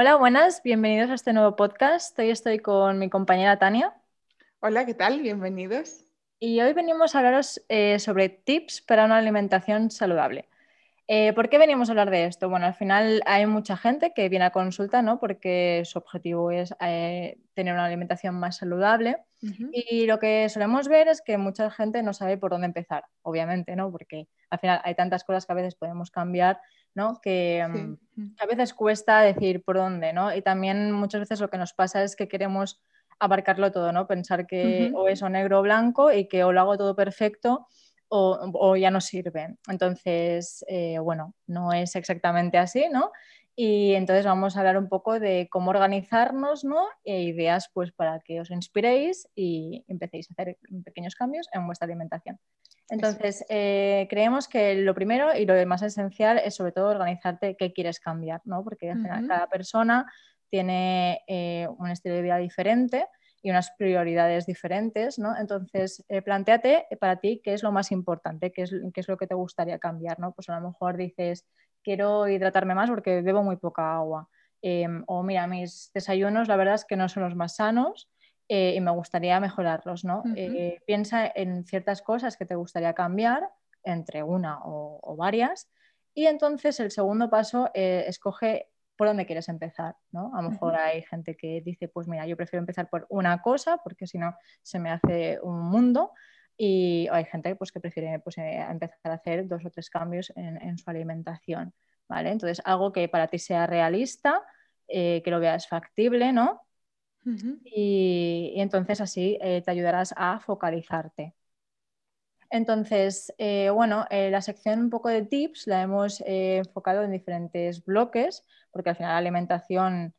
Hola, buenas, bienvenidos a este nuevo podcast. Hoy estoy con mi compañera Tania. Hola, ¿qué tal? Bienvenidos. Y hoy venimos a hablaros eh, sobre tips para una alimentación saludable. Eh, ¿Por qué venimos a hablar de esto? Bueno, al final hay mucha gente que viene a consulta, ¿no? Porque su objetivo es eh, tener una alimentación más saludable. Y lo que solemos ver es que mucha gente no sabe por dónde empezar, obviamente, ¿no? Porque al final hay tantas cosas que a veces podemos cambiar, ¿no? Que, mm, a veces cuesta decir por dónde, ¿no? Y también muchas veces lo que nos pasa es que queremos abarcarlo todo, ¿no? Pensar que o es o negro o blanco y que o lo hago todo perfecto o, ya no sirve. Entonces, eh, bueno, no es exactamente así, ¿no? Y entonces vamos a hablar un poco de cómo organizarnos, ¿no? E ideas pues para que os inspiréis y empecéis a hacer pequeños cambios en vuestra alimentación. Entonces, eh, creemos que lo primero y lo más esencial es sobre todo organizarte qué quieres cambiar, ¿no? Porque al final cada persona tiene eh, un estilo de vida diferente y unas prioridades diferentes, ¿no? Entonces, eh, planteate para ti qué es lo más importante, qué es, qué es lo que te gustaría cambiar, ¿no? Pues a lo mejor dices, quiero hidratarme más porque bebo muy poca agua. Em, o mira, mis desayunos la verdad es que no son los más sanos eh, y me gustaría mejorarlos, ¿no? Eh, piensa en ciertas cosas que te gustaría cambiar entre una o, o varias y entonces el segundo paso, escoge por dónde quieres empezar, ¿no? A lo mejor hay gente que dice, pues mira, yo prefiero empezar por una cosa porque si no se me hace un mundo y hay gente pues, que prefiere pues, eh, empezar a hacer dos o tres cambios en, su alimentación, ¿vale? Entonces, algo que para ti sea realista, eh, que lo veas factible, ¿no? y, entonces así eh, te ayudarás a focalizarte. Entonces, eh, bueno, eh, la sección un poco de tips la hemos eh, enfocado en diferentes bloques, porque al final la alimentación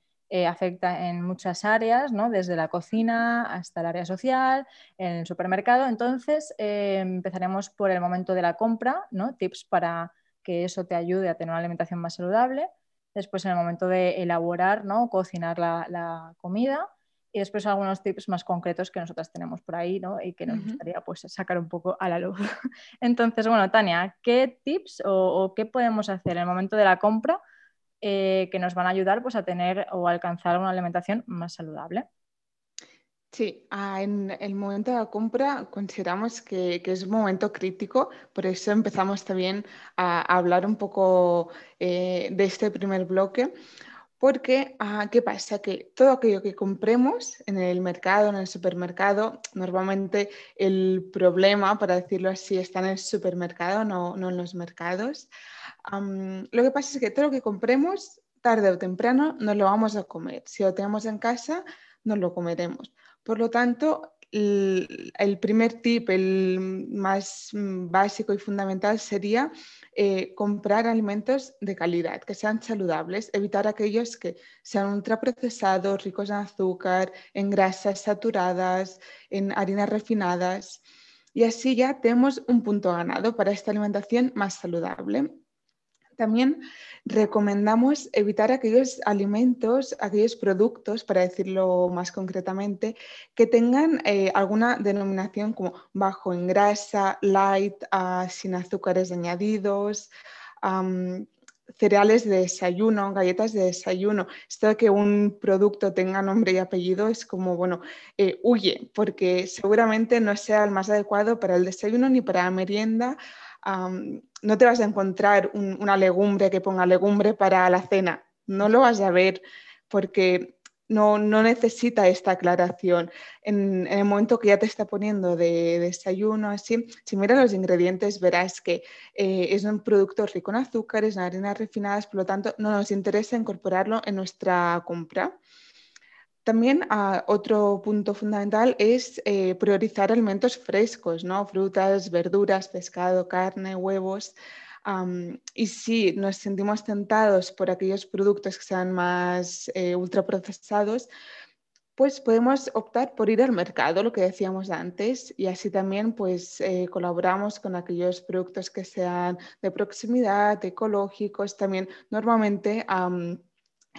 afecta en muchas áreas, ¿no? desde la cocina hasta el área social, en el supermercado. Entonces, empezaremos por el momento de la compra, ¿no? tips para que eso te ayude a tener una alimentación más saludable. Después, en el momento de elaborar, ¿no? cocinar la comida y después algunos tips más concretos que nosotras tenemos por ahí ¿no? y que nos gustaría pues, sacar un poco a la luz. Entonces, bueno, Tania, ¿qué tips o, qué podemos hacer en el momento de la compra eh, que nos van a ayudar pues, a tener o alcanzar una alimentación más saludable? Sí, en el momento de la compra consideramos que, es un momento crítico, por eso empezamos también a, hablar un poco eh, de este primer bloque, porque, ah, ¿qué pasa? Que todo aquello que compremos en el mercado, en el supermercado, normalmente el problema, para decirlo así, está en el supermercado, no, en los mercados. lo que pasa es que todo lo que compremos, tarde o temprano, no lo vamos a comer. Si lo tenemos en casa, no lo comeremos. Por lo tanto, el, primer tip, el más mm, básico y fundamental sería eh, comprar alimentos de calidad, que sean saludables, evitar aquellos que sean ultraprocesados, ricos en azúcar, en grasas saturadas, en harinas refinadas. Y así ya tenemos un punto ganado para esta alimentación más saludable. También recomendamos evitar aquellos alimentos, aquellos productos, para decirlo más concretamente, que tengan eh, alguna denominación como bajo en grasa, light, ah, sin azúcares añadidos. cereales de desayuno, galletas de desayuno. Esto de que un producto tenga nombre y apellido es como, bueno, eh, huye, porque seguramente no sea el más adecuado para el desayuno ni para la merienda no te vas a encontrar una legumbre que ponga legumbre para la cena, no lo vas a ver porque no, necesita esta aclaración. En, el momento que ya te está poniendo de, desayuno, así, si miras los ingredientes verás que eh, es un producto rico en azúcares, en harinas refinadas, por lo tanto no nos interesa incorporarlo en nuestra compra. También ah, otro punto fundamental es eh, priorizar alimentos frescos, ¿no? frutas, verduras, pescado, carne, huevos. y si nos sentimos tentados por aquellos productos que sean más eh, ultraprocesados, pues podemos optar por ir al mercado, lo que decíamos antes, y así también pues eh, colaboramos con aquellos productos que sean de proximidad, ecológicos, también normalmente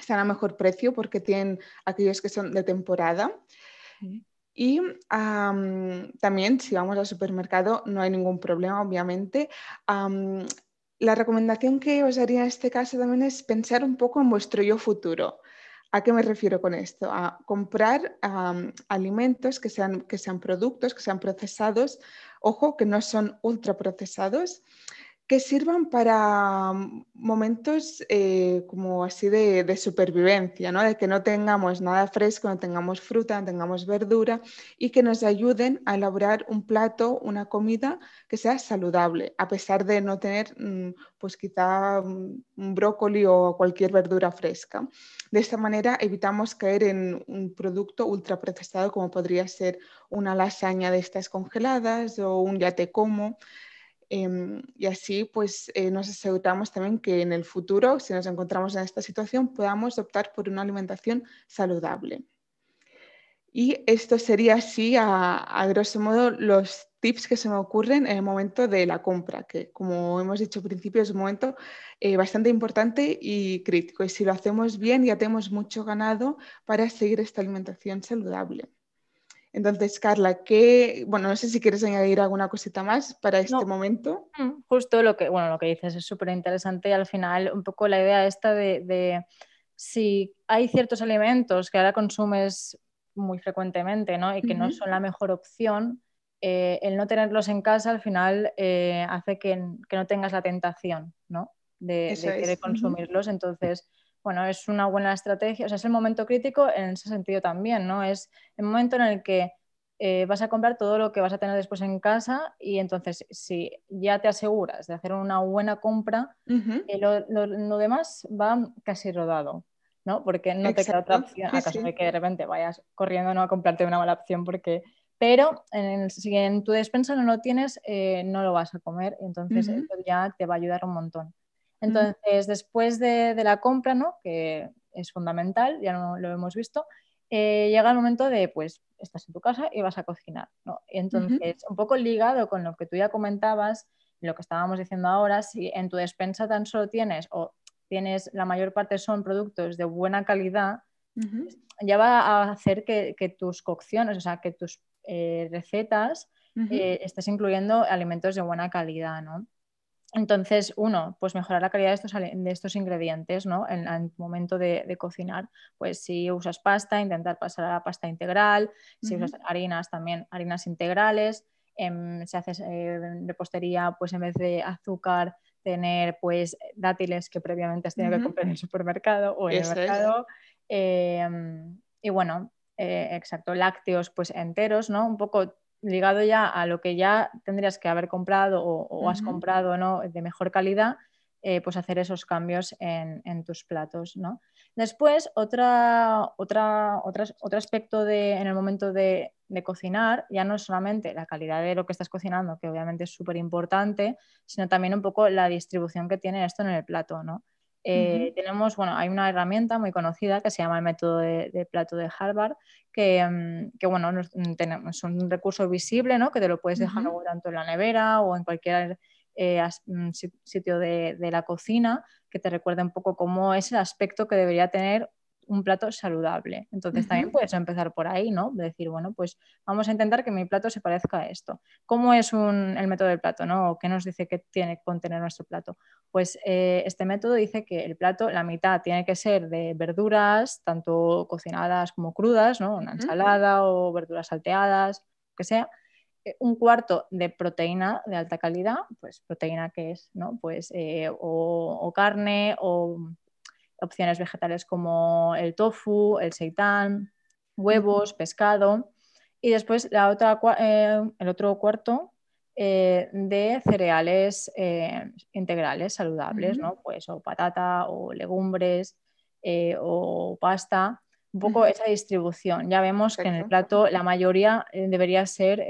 están a mejor precio porque tienen aquellos que son de temporada. Y también si vamos al supermercado no hay ningún problema, obviamente. la recomendación que os haría en este caso también es pensar un poco en vuestro yo futuro. ¿A qué me refiero con esto? A comprar alimentos que sean, que sean productos, que sean procesados, ojo, que no son ultraprocesados, que sirvan para mm, momentos eh, como así de, supervivencia, ¿no? de que no tengamos nada fresco, no tengamos fruta, no tengamos verdura y que nos ayuden a elaborar un plato, una comida que sea saludable, a pesar de no tener mm, pues quizá mm, un brócoli o cualquier verdura fresca. De esta manera evitamos caer en un producto ultraprocesado como podría ser una lasaña de estas congeladas o un yate como Em, y así pues eh, nos aseguramos también que en el futuro, si nos encontramos en esta situación, podamos optar por una alimentación saludable. Y esto sería así, a, grosso modo, los tips que se me ocurren en el momento de la compra, que como hemos dicho al principio es un momento eh, bastante importante y crítico. Y si lo hacemos bien, ya tenemos mucho ganado para seguir esta alimentación saludable. Entonces, Carla, ¿qué, bueno, no sé si quieres añadir alguna cosita más para este momento. Mm, justo lo que, bueno, lo que dices es súper interesante y al final un poco la idea esta de, si hay ciertos alimentos que ahora consumes muy frecuentemente ¿no? y que no son la mejor opción, eh, el no tenerlos en casa al final eh, hace que, no tengas la tentación ¿no? de, querer consumirlos. Entonces, bueno, es una buena estrategia, o sea, es el momento crítico en ese sentido también, ¿no? Es el momento en el que eh, vas a comprar todo lo que vas a tener después en casa y entonces si ya te aseguras de hacer una buena compra, eh, lo, demás va casi rodado, ¿no? Porque no te queda otra opción, acaso de que de repente vayas corriendo ¿no? a comprarte una mala opción porque... Pero en si en tu despensa no lo tienes, eh, no lo vas a comer, entonces eso ya te va a ayudar un montón. Entonces, después de, la compra, ¿no? que es fundamental, ya no lo hemos visto, eh, llega el momento de, pues, estás en tu casa y vas a cocinar. ¿no? Entonces, un poco ligado con lo que tú ya comentabas, lo que estábamos diciendo ahora, si en tu despensa tan solo tienes o tienes, la mayor parte son productos de buena calidad, ya va a hacer que, tus cocciones, o sea, que tus eh, recetas eh, estés incluyendo alimentos de buena calidad, ¿no? Entonces, uno, pues mejorar la calidad de estos, de estos ingredientes, ¿no? En, el momento de, cocinar. Pues si usas pasta, intentar pasar a la pasta integral. Si usas harinas, también harinas integrales. Em, si haces eh, repostería, pues en vez de azúcar, tener pues dátiles que previamente has tenido que comprar en el supermercado o en el mercado. Em, y bueno, eh, exacto, lácteos pues enteros, ¿no? Un poco ligado ya a lo que ya tendrías que haber comprado o, has comprado ¿no? de mejor calidad, eh, pues hacer esos cambios en, tus platos. ¿no? Después, otra, otra, otro aspecto de, en el momento de, cocinar, ya no es solamente la calidad de lo que estás cocinando, que obviamente es súper importante, sino también un poco la distribución que tiene esto en el plato. ¿no? Eh, tenemos, bueno, hay una herramienta muy conocida que se llama el método de, plato de Harvard, que, mm, bueno, mm, tenemos, es un recurso visible, ¿no? Que te lo puedes dejar tanto en la nevera o en cualquier eh, mm, sitio de, de, la cocina, que te recuerde un poco cómo es el aspecto que debería tener un plato saludable. Entonces también puedes empezar por ahí, ¿no? decir, bueno, pues vamos a intentar que mi plato se parezca a esto. ¿Cómo es el método del plato, ¿no? ¿Qué nos dice que tiene que contener nuestro plato? Pues eh, este método dice que el plato, la mitad tiene que ser de verduras, tanto cocinadas como crudas, ¿no? Una ensalada o verduras salteadas, lo que sea eh, un cuarto de proteína de alta calidad, pues proteína que es, ¿no? Pues eh, o, carne o opciones vegetales como el tofu, el seitán, huevos, pescado. Y después la otra, eh, el otro cuarto eh, de cereales eh, integrales saludables, ¿no? Pues o patata o legumbres o pasta. Un poco esa distribución. Ya vemos que en el plato la mayoría debería ser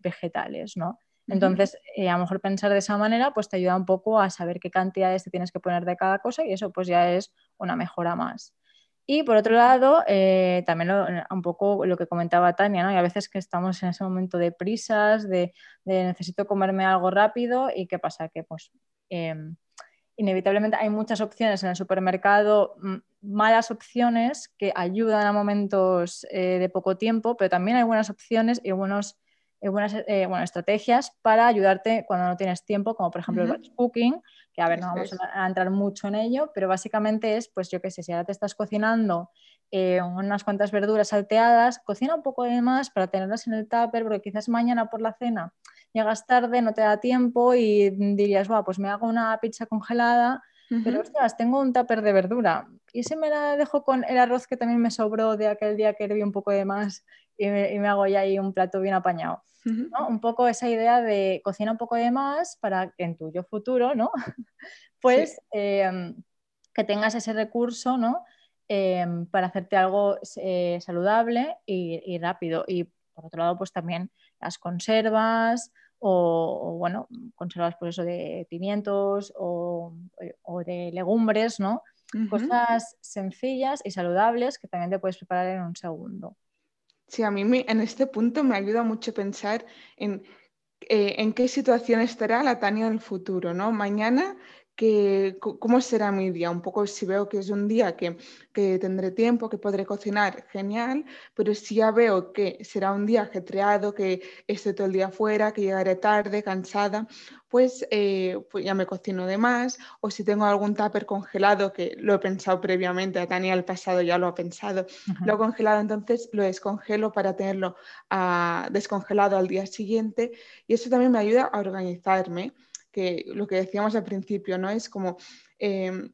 vegetales, ¿no? Entonces, eh, a lo mejor pensar de esa manera, pues te ayuda un poco a saber qué cantidades te tienes que poner de cada cosa y eso pues ya es una mejora más. Y por otro lado, eh, también un poco lo que comentaba Tania, ¿no? Y a veces que estamos en ese momento de prisas, de, necesito comerme algo rápido y qué pasa, que pues em, inevitablemente hay muchas opciones en el supermercado, malas opciones que ayudan a momentos eh, de poco tiempo, pero también hay buenas opciones y buenos buenas bueno, estrategias para ayudarte cuando no tienes tiempo, como por ejemplo el batch cooking, que a ver, no vamos a, entrar mucho en ello, pero básicamente es, pues yo qué sé, si ahora te estás cocinando unas cuantas verduras salteadas, cocina un poco de más para tenerlas en el tupper, porque quizás mañana por la cena llegas tarde, no te da tiempo y dirías, wow, pues me hago una pizza congelada pero ostras, tengo un tupper de verdura. Y si me la dejo con el arroz que también me sobró de aquel día que herví un poco de más y me, hago ya ahí un plato bien apañado. Un poco esa idea de cocina un poco de más para que en tu yo futuro, ¿no? pues em, que tengas ese recurso, ¿no? Em, para hacerte algo eh, saludable y, y rápido. Y por otro lado, pues también las conservas, o, bueno, conservas por eso de pimientos o, de legumbres, ¿no? Cosas sencillas y saludables que también te puedes preparar en un segundo. Sí, a mí en este punto me ayuda mucho pensar en, eh, en qué situación estará la Tania en el futuro, ¿no? Mañana que, cómo será mi día. Un poco si veo que es un día que, tendré tiempo, que podré cocinar, genial, pero si ya veo que será un día ajetreado, que esté todo el día fuera, que llegaré tarde, cansada, pues, eh, pues, ya me cocino de más. O si tengo algún tupper congelado, que lo he pensado previamente, a Tania el pasado ya lo ha pensado, lo he congelado, entonces lo descongelo para tenerlo ah, descongelado al día siguiente. Y eso también me ayuda a organizarme que lo que decíamos al principio, ¿no? Es como em,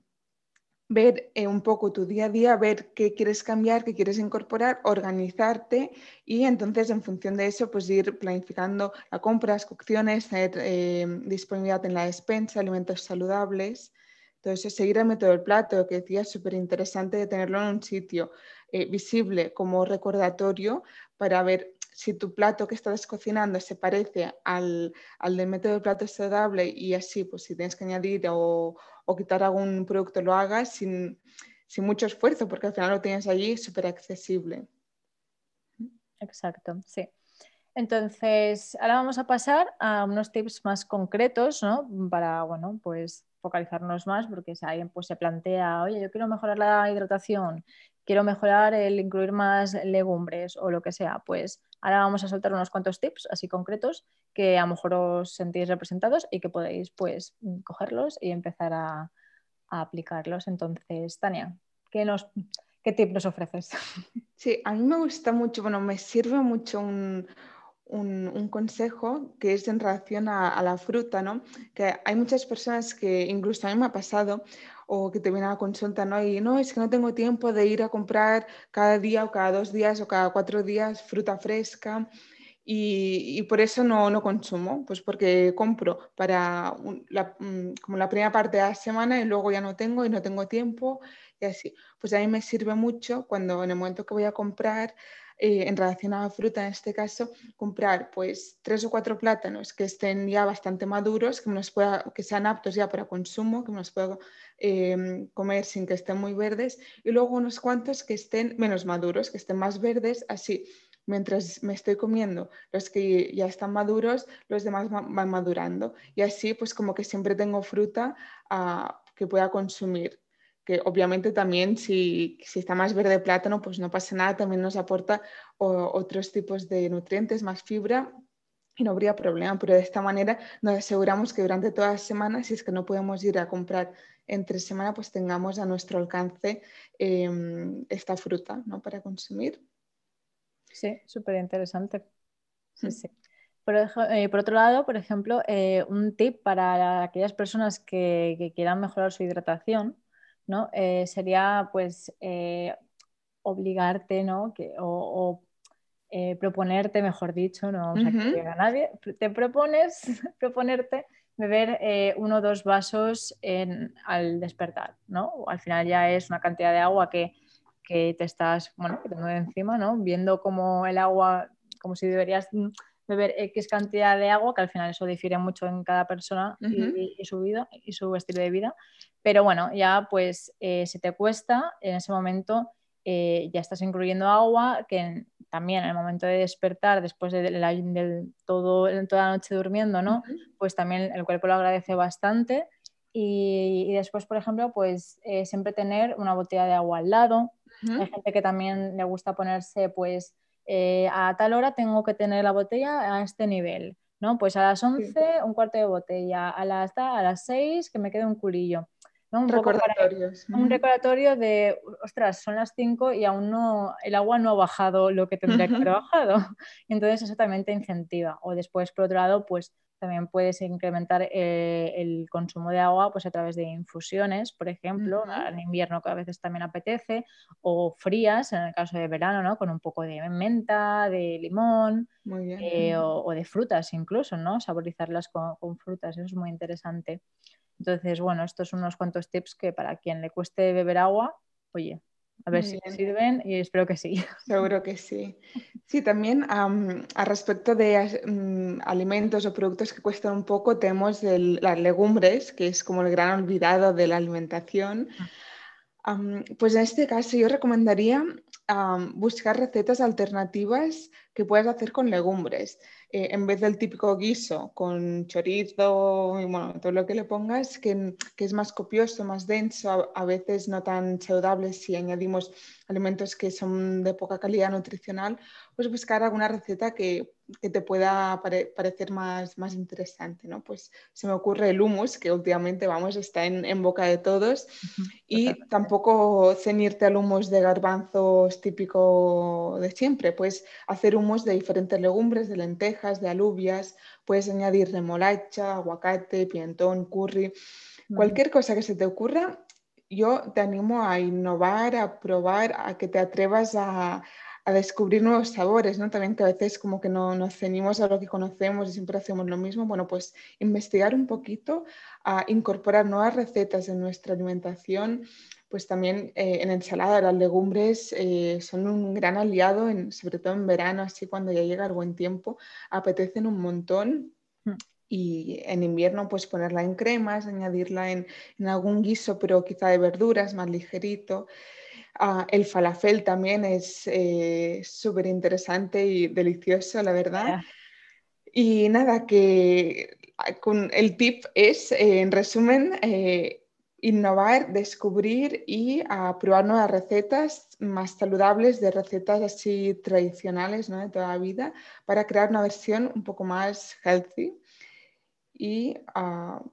ver eh, un poco tu día a día, ver qué quieres cambiar, qué quieres incorporar, organizarte y entonces en función de eso pues ir planificando la compras, cocciones, tener em, disponibilidad en la despensa, alimentos saludables. Entonces, seguir el método del plato, que decía, súper interesante de tenerlo en un sitio eh, visible como recordatorio para ver si tu plato que estás cocinando se parece al, al del método de plato saludable y así, pues si tienes que añadir o, quitar algún producto, lo hagas sin, mucho esfuerzo, porque al final lo tienes allí súper accesible. Exacto, sí. Entonces, ahora vamos a pasar a unos tips más concretos, ¿no? Para, bueno, pues focalizarnos más, porque si alguien pues, se plantea, oye, yo quiero mejorar la hidratación, quiero mejorar el incluir más legumbres o lo que sea, pues ahora vamos a soltar unos cuantos tips así concretos que a lo mejor os sentís representados y que podéis pues cogerlos y empezar a, aplicarlos. Entonces, Tania, ¿qué, nos, ¿qué tip nos ofreces? Sí, a mí me gusta mucho, bueno, me sirve mucho un, consejo que es en relación a, a, la fruta, ¿no? Que hay muchas personas que incluso a mí me ha pasado, o que te viene a la consulta, ¿no? Y no, es que no tengo tiempo de ir a comprar cada día o cada dos días o cada cuatro días fruta fresca. Y, por eso no, no, consumo, pues porque compro para mm, como la primera parte de la semana y luego ya no tengo y no tengo tiempo y así. Pues a mí me sirve mucho cuando en el momento que voy a comprar eh, en relación a la fruta, en este caso, comprar pues tres o cuatro plátanos que estén ya bastante maduros, que, pueda, que sean aptos ya para consumo, que los pueda em, comer sin que estén muy verdes, y luego unos cuantos que estén menos maduros, que estén más verdes, así mientras me estoy comiendo los que ya están maduros, los demás van madurando. Y así, pues como que siempre tengo fruta ah, que pueda consumir que obviamente también si, está más verde plátano, pues no pasa nada, también nos aporta otros tipos de nutrientes, más fibra y no habría problema, pero de esta manera nos aseguramos que durante toda la semana, si es que no podemos ir a comprar entre semana, pues tengamos a nuestro alcance em, esta fruta ¿no? para consumir. Sí, súper interesante. Sí, mm. sí. Eh, por, otro lado, por ejemplo, eh, un tip para aquellas personas que quieran mejorar su hidratación ¿no? Eh, sería pues eh, obligarte, ¿no? Que, o, eh, proponerte, mejor dicho, no vamos a nadie, te propones proponerte beber uno o dos vasos al despertar, ¿no? Al final ya es una cantidad de agua que, que te estás, bueno, que de encima, ¿no? Viendo como el agua, como si deberías beber X cantidad de agua, que al final eso difiere mucho en cada persona y, su vida y su estilo de vida. Pero bueno, ya pues eh, si te cuesta, en ese momento eh, ya estás incluyendo agua, que también en el momento de despertar, después de, todo, toda la noche durmiendo, ¿no? Pues también el cuerpo lo agradece bastante. Y, después, por ejemplo, pues eh, siempre tener una botella de agua al lado. Hay gente que también le gusta ponerse pues eh, a tal hora tengo que tener la botella a este nivel, ¿no? Pues a las 11 un cuarto de botella, a las, a las 6 que me quede un culillo. Un Recordatorios. un recordatorio de, ostras, son las 5 y aún no, el agua no ha bajado lo que tendría que haber bajado. Entonces eso también te incentiva. O después, por otro lado, pues también puedes incrementar eh, el consumo de agua pues, a través de infusiones, por ejemplo, en invierno que a veces también apetece, o frías, en el caso de verano, ¿no? con un poco de menta, de limón eh, o, de frutas incluso, ¿no? saborizarlas con, con, frutas, eso es muy interesante. Entonces, bueno, estos son unos cuantos tips que para quien le cueste beber agua, oye, a ver si sirven y espero que sí. Seguro que sí. Sí, también a respecto de mm, alimentos o productos que cuestan un poco, tenemos las legumbres, que es como el gran olvidado de la alimentación. Ah. Pues en este caso yo recomendaría buscar recetas alternativas que puedas hacer con legumbres. Eh, en vez del típico guiso con chorizo y bueno, todo lo que le pongas, que, que es más copioso, más denso, a, veces no tan saludable si añadimos alimentos que son de poca calidad nutricional, pues buscar alguna receta que, que te pueda parecer más, más interesante. ¿no? Pues se me ocurre el hummus, que últimamente vamos, está en, en boca de todos, y tampoco ceñirte al hummus de garbanzos típico de siempre, pues hacer hummus de diferentes legumbres, de lentejas, de alubias, puedes añadir remolacha, aguacate, pimentón, curry, cualquier cosa que se te ocurra. Yo te animo a innovar, a probar, a que te atrevas a, a descubrir nuevos sabores, ¿no? También que a veces como que no nos ceñimos a lo que conocemos y siempre hacemos lo mismo. Bueno, pues investigar un poquito, a incorporar nuevas recetas en nuestra alimentación, pues también eh, en ensalada las legumbres eh, son un gran aliado, en, sobre todo en verano, así cuando ya llega el buen tiempo, apetecen un montón. Mm. Y en invierno, pues ponerla en cremas, añadirla en, en algún guiso, pero quizá de verduras, más ligerito. Ah, el falafel también es eh, súper interesante y delicioso, la verdad. Y nada, que ah, con el tip es, en resumen, innovar, descubrir y a probar nuevas recetas más saludables de recetas así tradicionales ¿no? de toda la vida para crear una versión un poco más healthy. Y uh,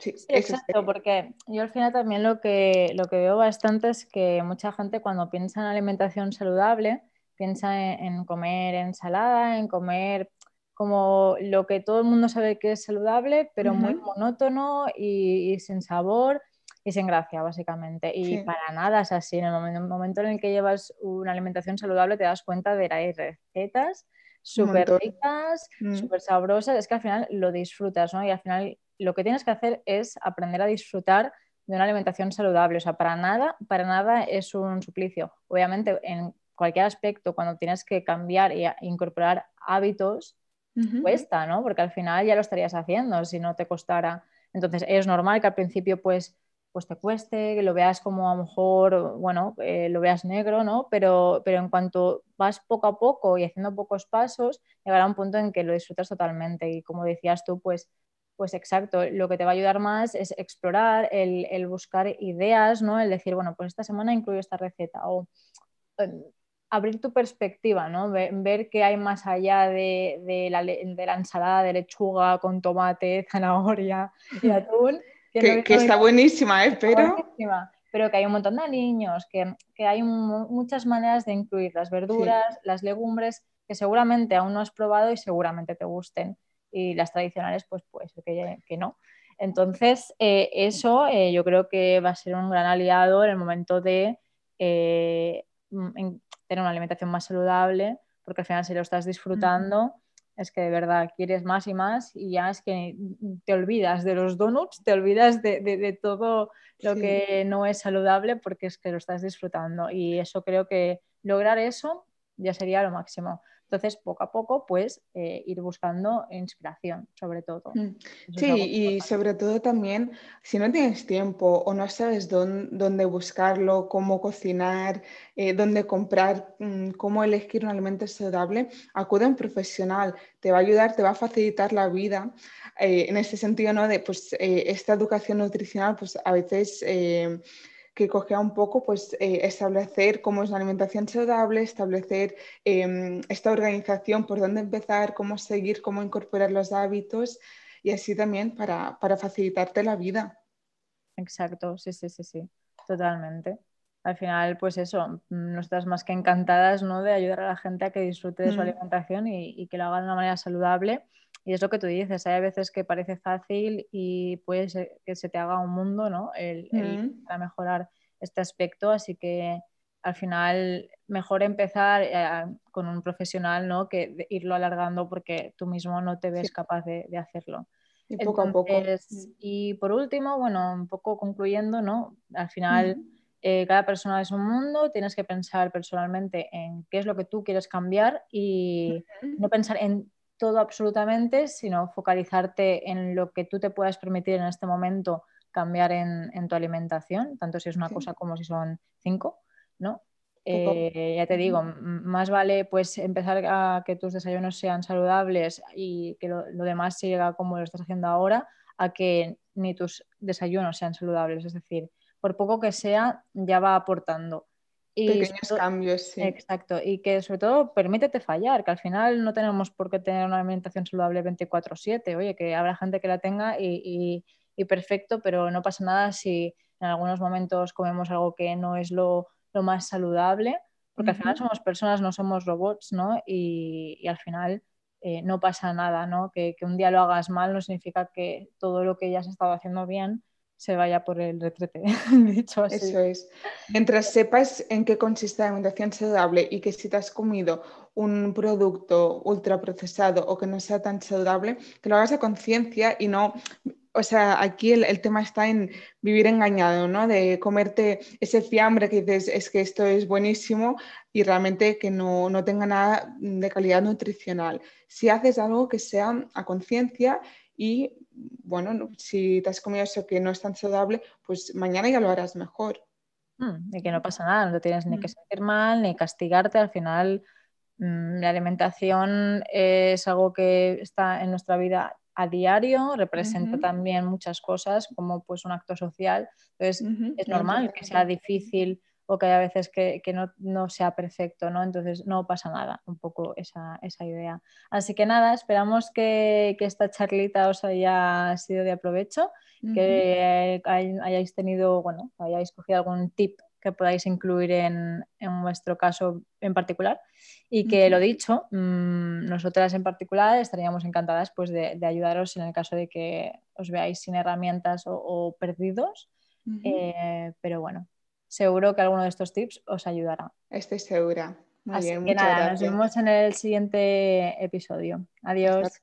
sí, exacto, porque yo al final también lo que, lo que veo bastante es que mucha gente cuando piensa en alimentación saludable piensa en, comer ensalada, en comer como lo que todo el mundo sabe que es saludable, pero muy monótono y, sin sabor y sin gracia, básicamente. Y para nada es así. En el momento, en el que llevas una alimentación saludable te das cuenta de que hay recetas súper ricas, mm. súper sabrosas. Es que al final lo disfrutas, ¿no? Y al final lo que tienes que hacer es aprender a disfrutar de una alimentación saludable. O sea, para nada, para nada es un suplicio. Obviamente, en cualquier aspecto, cuando tienes que cambiar e incorporar hábitos, cuesta, ¿no? Porque al final ya lo estarías haciendo si no te costara. Entonces, es normal que al principio, pues, pues te cueste, que lo veas como a lo mejor, bueno, eh, lo veas negro, ¿no? Pero, pero en cuanto vas poco a poco y haciendo pocos pasos, llegará un punto en que lo disfrutas totalmente. Y como decías tú, pues, pues exacto, lo que te va a ayudar más es explorar, el, buscar ideas, ¿no? El decir, bueno, pues esta semana incluyo esta receta o em, abrir tu perspectiva, ¿no? Ver, qué hay más allá de, la, de la ensalada de lechuga con tomate, zanahoria y atún que, está buenísima, ¿eh? Pero... pero que hay un montón de niños, que, hay muchas maneras de incluir las verduras, las legumbres, que seguramente aún no has probado y seguramente te gusten. Y las tradicionales, pues puede ser que, no. Entonces, eh, eso eh, yo creo que va a ser un gran aliado en el momento de eh, tener una alimentación más saludable, porque al final si lo estás disfrutando, es que de verdad quieres más y más y ya es que te olvidas de los donuts, te olvidas de, todo lo que no es saludable porque es que lo estás disfrutando y eso creo que lograr eso ya sería lo máximo. Entonces, poco a poco, pues eh, ir buscando inspiración, sobre todo. Mm. sí, y sobre todo también, si no tienes tiempo o no sabes dónde, buscarlo, cómo cocinar, eh, dónde comprar, mm, cómo elegir un alimento saludable, acude a un profesional, te va a ayudar, te va a facilitar la vida. Eh, en ese sentido, ¿no? De pues esta educación nutricional, pues a veces que cogea un poco pues eh, establecer cómo es la alimentación saludable, establecer em, esta organización, por dónde empezar, cómo seguir, cómo incorporar los hábitos y así también para, para facilitarte la vida. Exacto, sí, sí, sí, sí, totalmente al final, pues eso, nosotras más que encantadas ¿no? de ayudar a la gente a que disfrute de su mm. alimentación y, que lo haga de una manera saludable. Y es lo que tú dices, hay veces que parece fácil y puede ser que se te haga un mundo, ¿no? El, para mejorar este aspecto, así que al final mejor empezar eh, con un profesional, ¿no? Que irlo alargando porque tú mismo no te ves capaz de, hacerlo. Y poco a poco. Mm. Y por último, bueno, un poco concluyendo, ¿no? Al final... Eh, cada persona es un mundo, tienes que pensar personalmente en qué es lo que tú quieres cambiar y no pensar en todo absolutamente, sino focalizarte en lo que tú te puedas permitir en este momento cambiar en, tu alimentación, tanto si es una cosa como si son cinco, ¿no? Eh, ya te digo, más vale pues empezar a que tus desayunos sean saludables y que lo, lo demás siga como lo estás haciendo ahora, a que ni tus desayunos sean saludables. Es decir, por poco que sea, ya va aportando. Y Pequeños cambios, sí. Exacto, y que sobre todo permítete fallar, que al final no tenemos por qué tener una alimentación saludable 24/7, oye, que habrá gente que la tenga y, perfecto, pero no pasa nada si en algunos momentos comemos algo que no es lo, más saludable, porque al final somos personas, no somos robots, ¿no? Y, al final eh, no pasa nada, ¿no? Que, que, un día lo hagas mal no significa que todo lo que ya has estado haciendo bien se vaya por el retrete. Dicho así. Eso es. Mientras sepas en qué consiste la alimentación saludable y que si te has comido un producto ultraprocesado o que no sea tan saludable, que lo hagas a conciencia y no, o sea, aquí el, tema está en vivir engañado, ¿no? De comerte ese fiambre que dices, es que esto es buenísimo y realmente que no, no tenga nada de calidad nutricional. Si haces algo que sea a conciencia y bueno, si te has comido eso que no es tan saludable, pues mañana ya lo harás mejor. Mm, y que no pasa nada, no te tienes ni que mm. sentir mal, ni castigarte. Al final, mm, la alimentación es algo que está en nuestra vida a diario, representa también muchas cosas como pues un acto social. Entonces, es normal que sea difícil o que haya veces que, no, sea perfecto, ¿no? Entonces no pasa nada, un poco esa, idea. Así que nada, esperamos que, esta charlita os haya sido de aprovecho, que hayáis tenido, bueno, hayáis cogido algún tip que podáis incluir en, vuestro caso en particular. Y que lo dicho, mm, nosotras en particular estaríamos encantadas pues, de, ayudaros en el caso de que os veáis sin herramientas o, perdidos, eh, pero bueno, seguro que alguno de estos tips os ayudará. Estoy segura. Así que nada, nos vemos en el siguiente episodio. Adiós.